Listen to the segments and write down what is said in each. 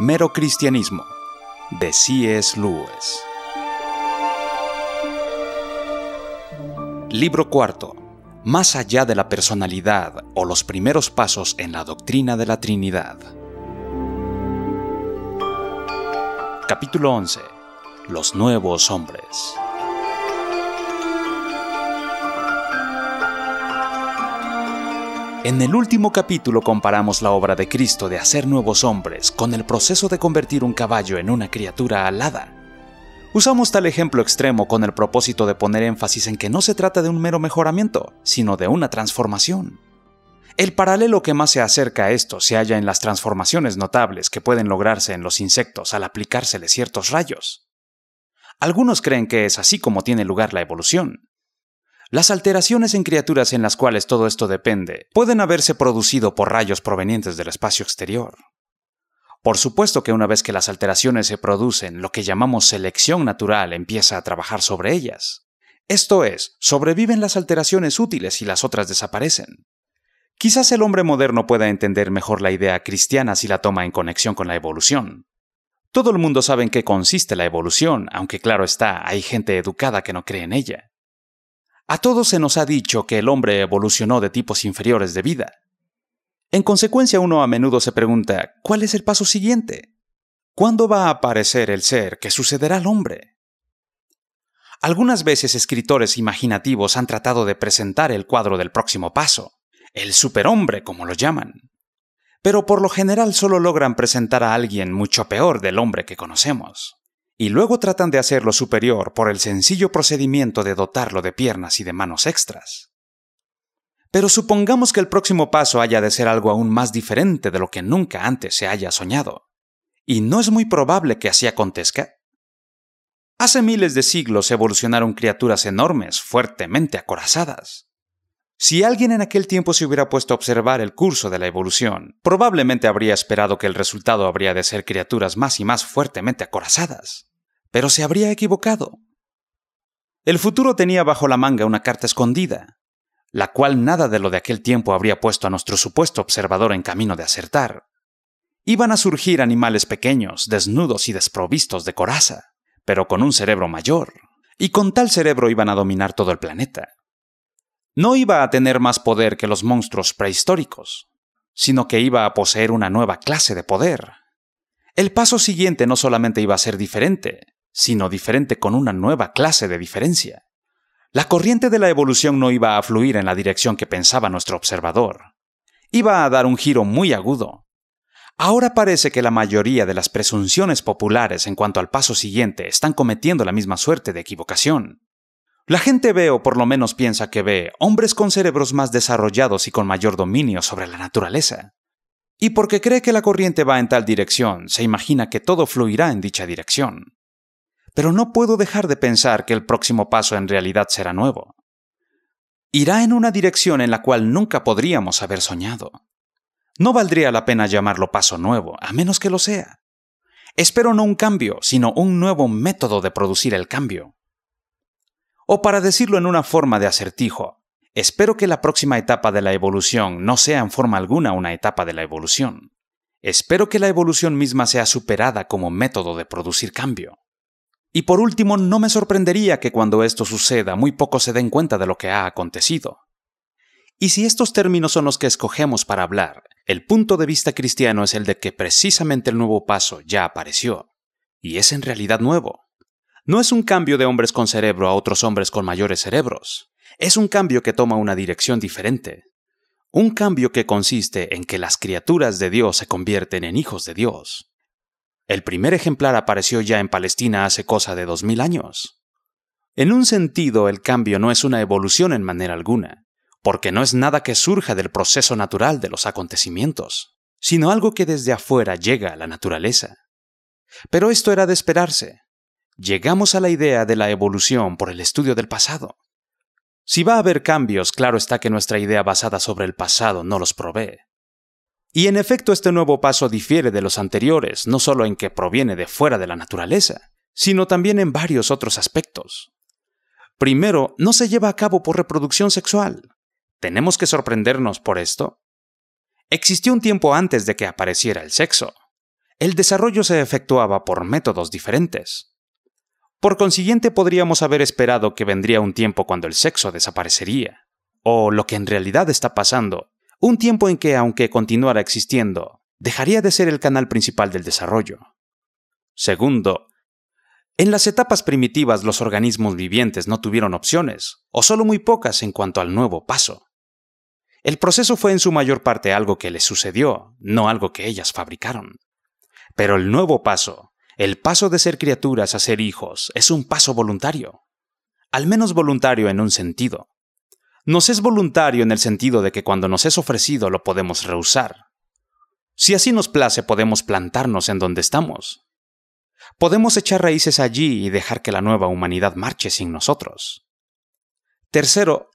Mero Cristianismo, de C.S. Lewis. Libro cuarto. Más allá de la personalidad o los primeros pasos en la doctrina de la Trinidad. Capítulo 11. Los nuevos hombres. En el último capítulo comparamos la obra de Cristo de hacer nuevos hombres con el proceso de convertir un caballo en una criatura alada. Usamos tal ejemplo extremo con el propósito de poner énfasis en que no se trata de un mero mejoramiento, sino de una transformación. El paralelo que más se acerca a esto se halla en las transformaciones notables que pueden lograrse en los insectos al aplicárseles ciertos rayos. Algunos creen que es así como tiene lugar la evolución, las alteraciones en criaturas en las cuales todo esto depende pueden haberse producido por rayos provenientes del espacio exterior. Por supuesto que una vez que las alteraciones se producen, lo que llamamos selección natural empieza a trabajar sobre ellas. Esto es, sobreviven las alteraciones útiles y las otras desaparecen. Quizás el hombre moderno pueda entender mejor la idea cristiana si la toma en conexión con la evolución. Todo el mundo sabe en qué consiste la evolución, aunque claro está, hay gente educada que no cree en ella. A todos se nos ha dicho que el hombre evolucionó de tipos inferiores de vida. En consecuencia uno a menudo se pregunta, ¿cuál es el paso siguiente? ¿Cuándo va a aparecer el ser que sucederá al hombre? Algunas veces escritores imaginativos han tratado de presentar el cuadro del próximo paso, el superhombre como lo llaman. Pero por lo general solo logran presentar a alguien mucho peor del hombre que conocemos y luego tratan de hacerlo superior por el sencillo procedimiento de dotarlo de piernas y de manos extras. Pero supongamos que el próximo paso haya de ser algo aún más diferente de lo que nunca antes se haya soñado. ¿Y no es muy probable que así acontezca? Hace miles de siglos evolucionaron criaturas enormes, fuertemente acorazadas. Si alguien en aquel tiempo se hubiera puesto a observar el curso de la evolución, probablemente habría esperado que el resultado habría de ser criaturas más y más fuertemente acorazadas pero se habría equivocado. El futuro tenía bajo la manga una carta escondida, la cual nada de lo de aquel tiempo habría puesto a nuestro supuesto observador en camino de acertar. Iban a surgir animales pequeños, desnudos y desprovistos de coraza, pero con un cerebro mayor, y con tal cerebro iban a dominar todo el planeta. No iba a tener más poder que los monstruos prehistóricos, sino que iba a poseer una nueva clase de poder. El paso siguiente no solamente iba a ser diferente, sino diferente con una nueva clase de diferencia. La corriente de la evolución no iba a fluir en la dirección que pensaba nuestro observador. Iba a dar un giro muy agudo. Ahora parece que la mayoría de las presunciones populares en cuanto al paso siguiente están cometiendo la misma suerte de equivocación. La gente ve, o por lo menos piensa que ve, hombres con cerebros más desarrollados y con mayor dominio sobre la naturaleza. Y porque cree que la corriente va en tal dirección, se imagina que todo fluirá en dicha dirección pero no puedo dejar de pensar que el próximo paso en realidad será nuevo. Irá en una dirección en la cual nunca podríamos haber soñado. No valdría la pena llamarlo paso nuevo, a menos que lo sea. Espero no un cambio, sino un nuevo método de producir el cambio. O para decirlo en una forma de acertijo, espero que la próxima etapa de la evolución no sea en forma alguna una etapa de la evolución. Espero que la evolución misma sea superada como método de producir cambio. Y por último, no me sorprendería que cuando esto suceda muy pocos se den cuenta de lo que ha acontecido. Y si estos términos son los que escogemos para hablar, el punto de vista cristiano es el de que precisamente el nuevo paso ya apareció, y es en realidad nuevo. No es un cambio de hombres con cerebro a otros hombres con mayores cerebros, es un cambio que toma una dirección diferente. Un cambio que consiste en que las criaturas de Dios se convierten en hijos de Dios. El primer ejemplar apareció ya en Palestina hace cosa de dos mil años. En un sentido, el cambio no es una evolución en manera alguna, porque no es nada que surja del proceso natural de los acontecimientos, sino algo que desde afuera llega a la naturaleza. Pero esto era de esperarse. Llegamos a la idea de la evolución por el estudio del pasado. Si va a haber cambios, claro está que nuestra idea basada sobre el pasado no los provee. Y en efecto este nuevo paso difiere de los anteriores, no solo en que proviene de fuera de la naturaleza, sino también en varios otros aspectos. Primero, no se lleva a cabo por reproducción sexual. ¿Tenemos que sorprendernos por esto? Existió un tiempo antes de que apareciera el sexo. el desarrollo se efectuaba por métodos diferentes. Por consiguiente, podríamos haber esperado que vendría un tiempo cuando el sexo desaparecería, o lo que en realidad está pasando, un tiempo en que, aunque continuara existiendo, dejaría de ser el canal principal del desarrollo. Segundo, en las etapas primitivas los organismos vivientes no tuvieron opciones, o solo muy pocas en cuanto al nuevo paso. El proceso fue en su mayor parte algo que les sucedió, no algo que ellas fabricaron. Pero el nuevo paso, el paso de ser criaturas a ser hijos, es un paso voluntario. Al menos voluntario en un sentido. Nos es voluntario en el sentido de que cuando nos es ofrecido lo podemos rehusar. Si así nos place podemos plantarnos en donde estamos, podemos echar raíces allí y dejar que la nueva humanidad marche sin nosotros. Tercero,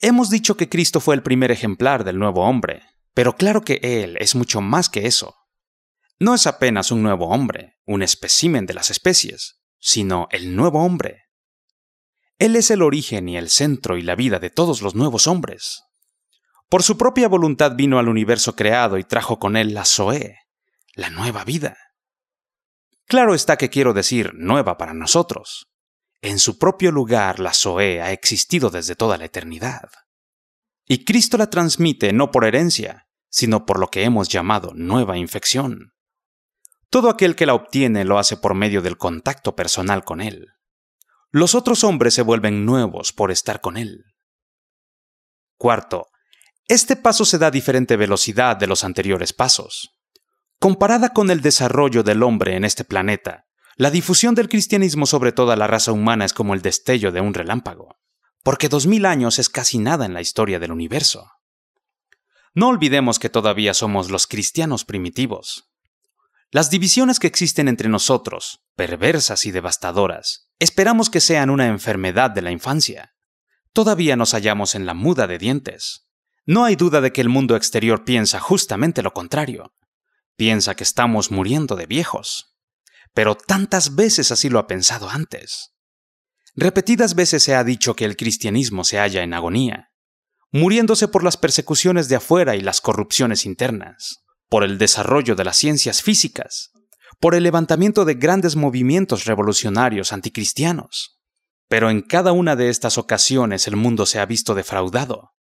hemos dicho que Cristo fue el primer ejemplar del nuevo hombre, pero claro que Él es mucho más que eso. No es apenas un nuevo hombre, un espécimen de las especies, sino el nuevo hombre. Él es el origen y el centro y la vida de todos los nuevos hombres. Por su propia voluntad vino al universo creado y trajo con él la Zoé, la nueva vida. Claro está que quiero decir nueva para nosotros. En su propio lugar la Zoé ha existido desde toda la eternidad. Y Cristo la transmite no por herencia, sino por lo que hemos llamado nueva infección. Todo aquel que la obtiene lo hace por medio del contacto personal con Él. Los otros hombres se vuelven nuevos por estar con Él. Cuarto, este paso se da a diferente velocidad de los anteriores pasos. Comparada con el desarrollo del hombre en este planeta, la difusión del cristianismo sobre toda la raza humana es como el destello de un relámpago, porque dos mil años es casi nada en la historia del universo. No olvidemos que todavía somos los cristianos primitivos. Las divisiones que existen entre nosotros, perversas y devastadoras, esperamos que sean una enfermedad de la infancia. Todavía nos hallamos en la muda de dientes. No hay duda de que el mundo exterior piensa justamente lo contrario piensa que estamos muriendo de viejos. Pero tantas veces así lo ha pensado antes. Repetidas veces se ha dicho que el cristianismo se halla en agonía, muriéndose por las persecuciones de afuera y las corrupciones internas, por el desarrollo de las ciencias físicas, por el levantamiento de grandes movimientos revolucionarios anticristianos. Pero en cada una de estas ocasiones el mundo se ha visto defraudado.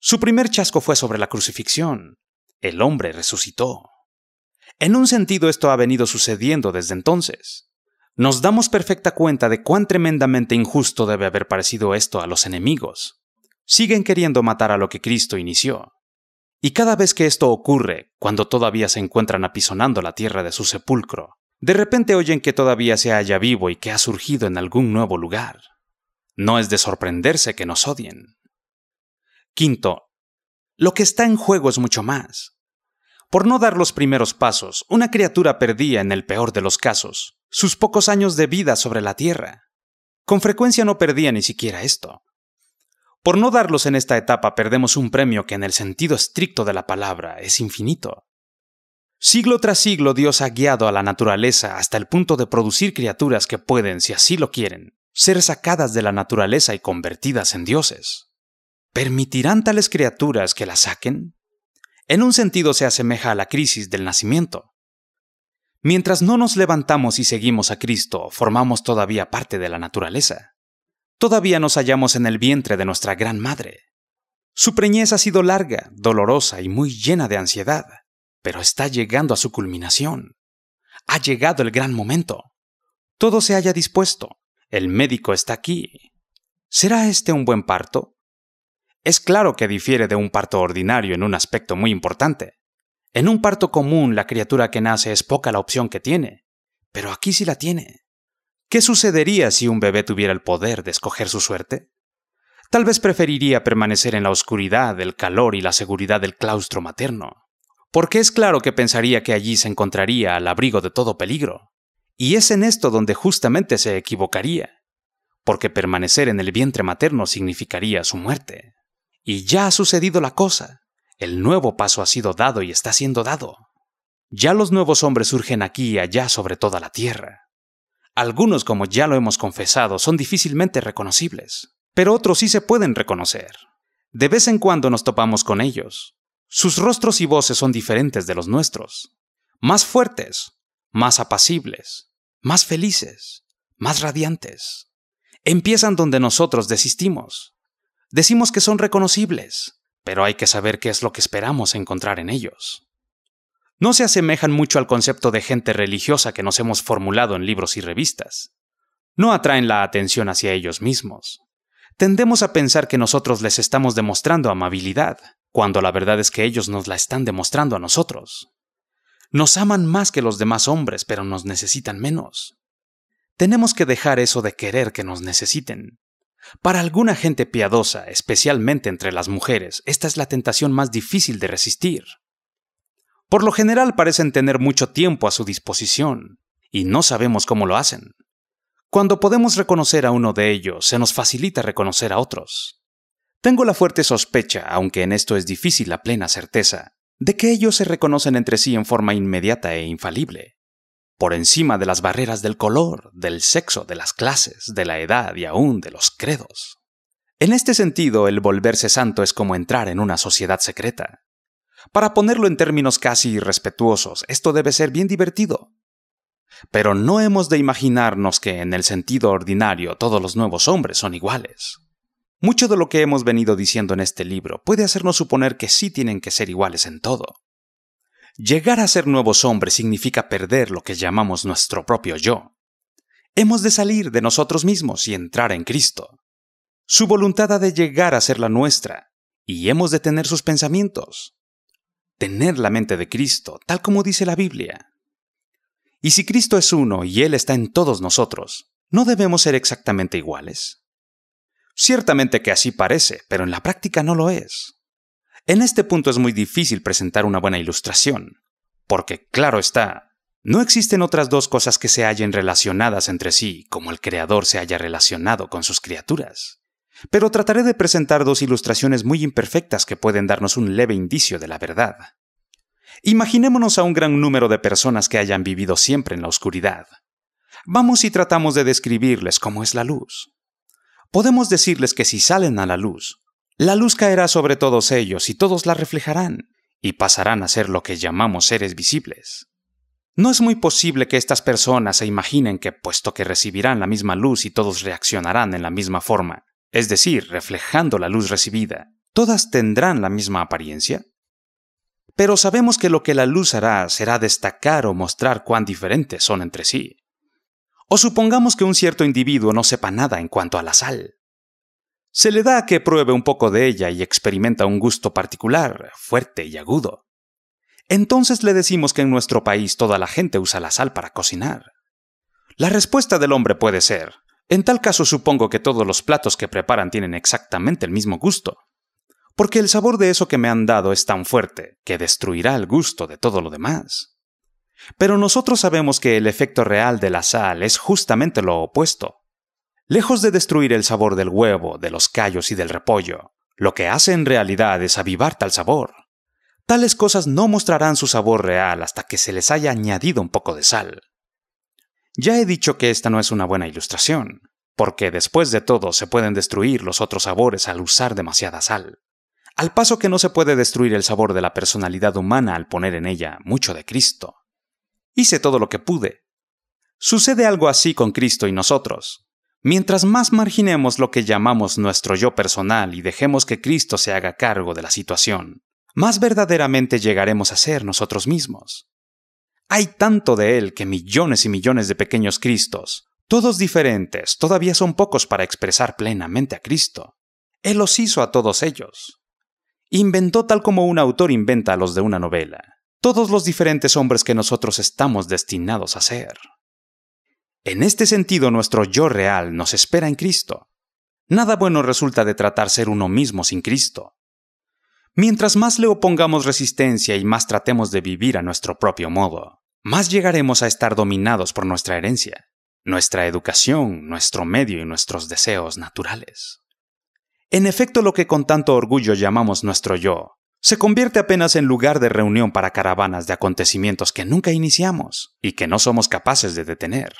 Su primer chasco fue sobre la crucifixión. El hombre resucitó. En un sentido esto ha venido sucediendo desde entonces. Nos damos perfecta cuenta de cuán tremendamente injusto debe haber parecido esto a los enemigos. Siguen queriendo matar a lo que Cristo inició. Y cada vez que esto ocurre, cuando todavía se encuentran apisonando la tierra de su sepulcro, de repente oyen que todavía se halla vivo y que ha surgido en algún nuevo lugar. No es de sorprenderse que nos odien. Quinto, lo que está en juego es mucho más. Por no dar los primeros pasos, una criatura perdía, en el peor de los casos, sus pocos años de vida sobre la Tierra. Con frecuencia no perdía ni siquiera esto. Por no darlos en esta etapa perdemos un premio que en el sentido estricto de la palabra es infinito. Siglo tras siglo Dios ha guiado a la naturaleza hasta el punto de producir criaturas que pueden, si así lo quieren, ser sacadas de la naturaleza y convertidas en dioses. ¿Permitirán tales criaturas que la saquen? en un sentido se asemeja a la crisis del nacimiento. Mientras no nos levantamos y seguimos a Cristo, formamos todavía parte de la naturaleza. Todavía nos hallamos en el vientre de nuestra gran madre. Su preñez ha sido larga, dolorosa y muy llena de ansiedad, pero está llegando a su culminación. Ha llegado el gran momento. Todo se haya dispuesto. El médico está aquí. ¿Será este un buen parto? Es claro que difiere de un parto ordinario en un aspecto muy importante. En un parto común la criatura que nace es poca la opción que tiene, pero aquí sí la tiene. ¿Qué sucedería si un bebé tuviera el poder de escoger su suerte? Tal vez preferiría permanecer en la oscuridad, el calor y la seguridad del claustro materno, porque es claro que pensaría que allí se encontraría al abrigo de todo peligro. Y es en esto donde justamente se equivocaría, porque permanecer en el vientre materno significaría su muerte. Y ya ha sucedido la cosa. El nuevo paso ha sido dado y está siendo dado. Ya los nuevos hombres surgen aquí y allá sobre toda la tierra. Algunos, como ya lo hemos confesado, son difícilmente reconocibles, pero otros sí se pueden reconocer. De vez en cuando nos topamos con ellos. Sus rostros y voces son diferentes de los nuestros. más fuertes, más apacibles, más felices, más radiantes. Empiezan donde nosotros desistimos. Decimos que son reconocibles, pero hay que saber qué es lo que esperamos encontrar en ellos. No se asemejan mucho al concepto de gente religiosa que nos hemos formulado en libros y revistas. No atraen la atención hacia ellos mismos. Tendemos a pensar que nosotros les estamos demostrando amabilidad, cuando la verdad es que ellos nos la están demostrando a nosotros. Nos aman más que los demás hombres, pero nos necesitan menos. Tenemos que dejar eso de querer que nos necesiten. Para alguna gente piadosa, especialmente entre las mujeres, esta es la tentación más difícil de resistir. Por lo general parecen tener mucho tiempo a su disposición, y no sabemos cómo lo hacen. Cuando podemos reconocer a uno de ellos, se nos facilita reconocer a otros. Tengo la fuerte sospecha, aunque en esto es difícil la plena certeza, de que ellos se reconocen entre sí en forma inmediata e infalible, por encima de las barreras del color, del sexo, de las clases, de la edad y aún de los credos. En este sentido, el volverse santo es como entrar en una sociedad secreta. Para ponerlo en términos casi irrespetuosos, esto debe ser bien divertido. Pero no hemos de imaginarnos que en el sentido ordinario todos los nuevos hombres son iguales. Mucho de lo que hemos venido diciendo en este libro puede hacernos suponer que sí tienen que ser iguales en todo. Llegar a ser nuevos hombres significa perder lo que llamamos nuestro propio yo. Hemos de salir de nosotros mismos y entrar en Cristo. Su voluntad ha de llegar a ser la nuestra, y hemos de tener sus pensamientos. Tener la mente de Cristo, tal como dice la Biblia. Y si Cristo es uno y Él está en todos nosotros, ¿no debemos ser exactamente iguales? Ciertamente que así parece, pero en la práctica no lo es. En este punto es muy difícil presentar una buena ilustración, porque, claro está, no existen otras dos cosas que se hallen relacionadas entre sí como el Creador se haya relacionado con sus criaturas. Pero trataré de presentar dos ilustraciones muy imperfectas que pueden darnos un leve indicio de la verdad. Imaginémonos a un gran número de personas que hayan vivido siempre en la oscuridad. Vamos y tratamos de describirles cómo es la luz podemos decirles que si salen a la luz, la luz caerá sobre todos ellos y todos la reflejarán, y pasarán a ser lo que llamamos seres visibles. No es muy posible que estas personas se imaginen que, puesto que recibirán la misma luz y todos reaccionarán en la misma forma, es decir, reflejando la luz recibida, todas tendrán la misma apariencia. Pero sabemos que lo que la luz hará será destacar o mostrar cuán diferentes son entre sí. O supongamos que un cierto individuo no sepa nada en cuanto a la sal. Se le da a que pruebe un poco de ella y experimenta un gusto particular, fuerte y agudo. Entonces le decimos que en nuestro país toda la gente usa la sal para cocinar. La respuesta del hombre puede ser, en tal caso supongo que todos los platos que preparan tienen exactamente el mismo gusto, porque el sabor de eso que me han dado es tan fuerte que destruirá el gusto de todo lo demás. Pero nosotros sabemos que el efecto real de la sal es justamente lo opuesto. Lejos de destruir el sabor del huevo, de los callos y del repollo, lo que hace en realidad es avivar tal sabor. Tales cosas no mostrarán su sabor real hasta que se les haya añadido un poco de sal. Ya he dicho que esta no es una buena ilustración, porque después de todo se pueden destruir los otros sabores al usar demasiada sal. Al paso que no se puede destruir el sabor de la personalidad humana al poner en ella mucho de Cristo. Hice todo lo que pude. Sucede algo así con Cristo y nosotros. Mientras más marginemos lo que llamamos nuestro yo personal y dejemos que Cristo se haga cargo de la situación, más verdaderamente llegaremos a ser nosotros mismos. Hay tanto de Él que millones y millones de pequeños Cristos, todos diferentes, todavía son pocos para expresar plenamente a Cristo. Él los hizo a todos ellos. Inventó tal como un autor inventa a los de una novela todos los diferentes hombres que nosotros estamos destinados a ser. En este sentido, nuestro yo real nos espera en Cristo. Nada bueno resulta de tratar ser uno mismo sin Cristo. Mientras más le opongamos resistencia y más tratemos de vivir a nuestro propio modo, más llegaremos a estar dominados por nuestra herencia, nuestra educación, nuestro medio y nuestros deseos naturales. En efecto, lo que con tanto orgullo llamamos nuestro yo, se convierte apenas en lugar de reunión para caravanas de acontecimientos que nunca iniciamos y que no somos capaces de detener.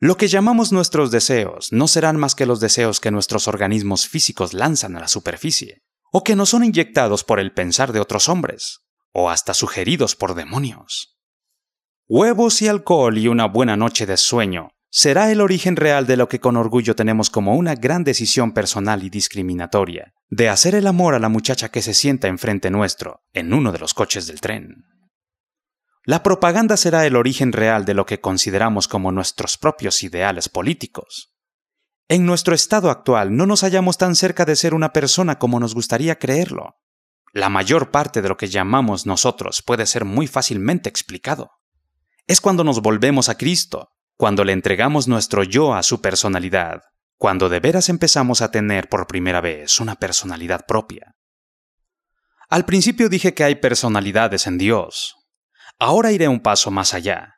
Lo que llamamos nuestros deseos no serán más que los deseos que nuestros organismos físicos lanzan a la superficie, o que no son inyectados por el pensar de otros hombres, o hasta sugeridos por demonios. Huevos y alcohol y una buena noche de sueño será el origen real de lo que con orgullo tenemos como una gran decisión personal y discriminatoria, de hacer el amor a la muchacha que se sienta enfrente nuestro, en uno de los coches del tren. La propaganda será el origen real de lo que consideramos como nuestros propios ideales políticos. En nuestro estado actual no nos hallamos tan cerca de ser una persona como nos gustaría creerlo. La mayor parte de lo que llamamos nosotros puede ser muy fácilmente explicado. Es cuando nos volvemos a Cristo, cuando le entregamos nuestro yo a su personalidad, cuando de veras empezamos a tener por primera vez una personalidad propia. Al principio dije que hay personalidades en Dios. Ahora iré un paso más allá.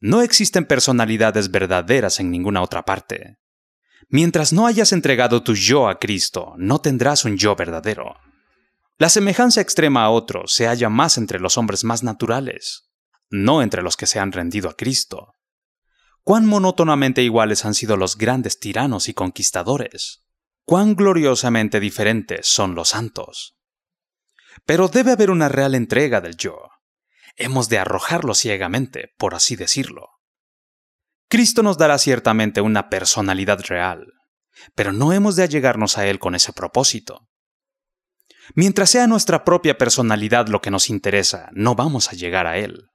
No existen personalidades verdaderas en ninguna otra parte. Mientras no hayas entregado tu yo a Cristo, no tendrás un yo verdadero. La semejanza extrema a otros se halla más entre los hombres más naturales, no entre los que se han rendido a Cristo. Cuán monótonamente iguales han sido los grandes tiranos y conquistadores. Cuán gloriosamente diferentes son los santos. Pero debe haber una real entrega del yo. Hemos de arrojarlo ciegamente, por así decirlo. Cristo nos dará ciertamente una personalidad real, pero no hemos de allegarnos a Él con ese propósito. Mientras sea nuestra propia personalidad lo que nos interesa, no vamos a llegar a Él.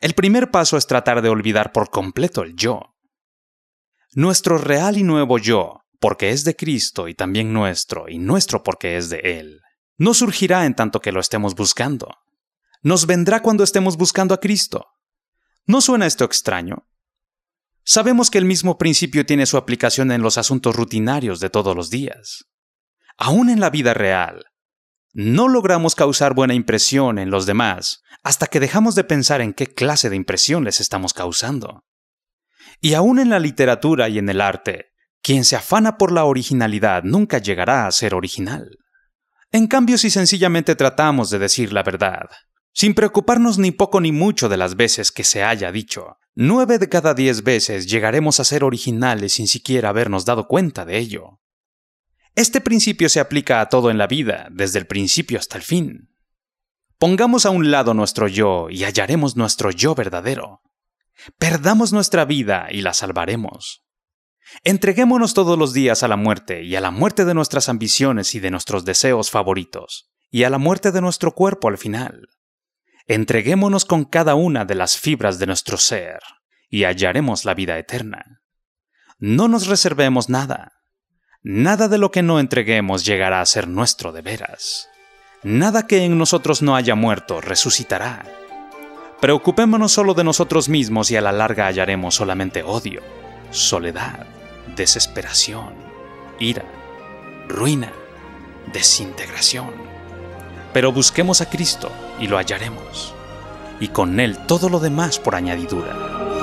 El primer paso es tratar de olvidar por completo el yo. Nuestro real y nuevo yo, porque es de Cristo y también nuestro, y nuestro porque es de Él, no surgirá en tanto que lo estemos buscando. Nos vendrá cuando estemos buscando a Cristo. ¿No suena esto extraño? Sabemos que el mismo principio tiene su aplicación en los asuntos rutinarios de todos los días. Aún en la vida real, no logramos causar buena impresión en los demás hasta que dejamos de pensar en qué clase de impresión les estamos causando. Y aún en la literatura y en el arte, quien se afana por la originalidad nunca llegará a ser original. En cambio, si sencillamente tratamos de decir la verdad, sin preocuparnos ni poco ni mucho de las veces que se haya dicho, Nueve de cada diez veces llegaremos a ser originales sin siquiera habernos dado cuenta de ello. Este principio se aplica a todo en la vida, desde el principio hasta el fin. Pongamos a un lado nuestro yo y hallaremos nuestro yo verdadero. Perdamos nuestra vida y la salvaremos. Entreguémonos todos los días a la muerte y a la muerte de nuestras ambiciones y de nuestros deseos favoritos, y a la muerte de nuestro cuerpo al final. Entreguémonos con cada una de las fibras de nuestro ser y hallaremos la vida eterna. No nos reservemos nada. Nada de lo que no entreguemos llegará a ser nuestro de veras. Nada que en nosotros no haya muerto resucitará. Preocupémonos solo de nosotros mismos y a la larga hallaremos solamente odio, soledad, desesperación, ira, ruina, desintegración pero busquemos a Cristo y lo hallaremos, y con Él todo lo demás por añadidura.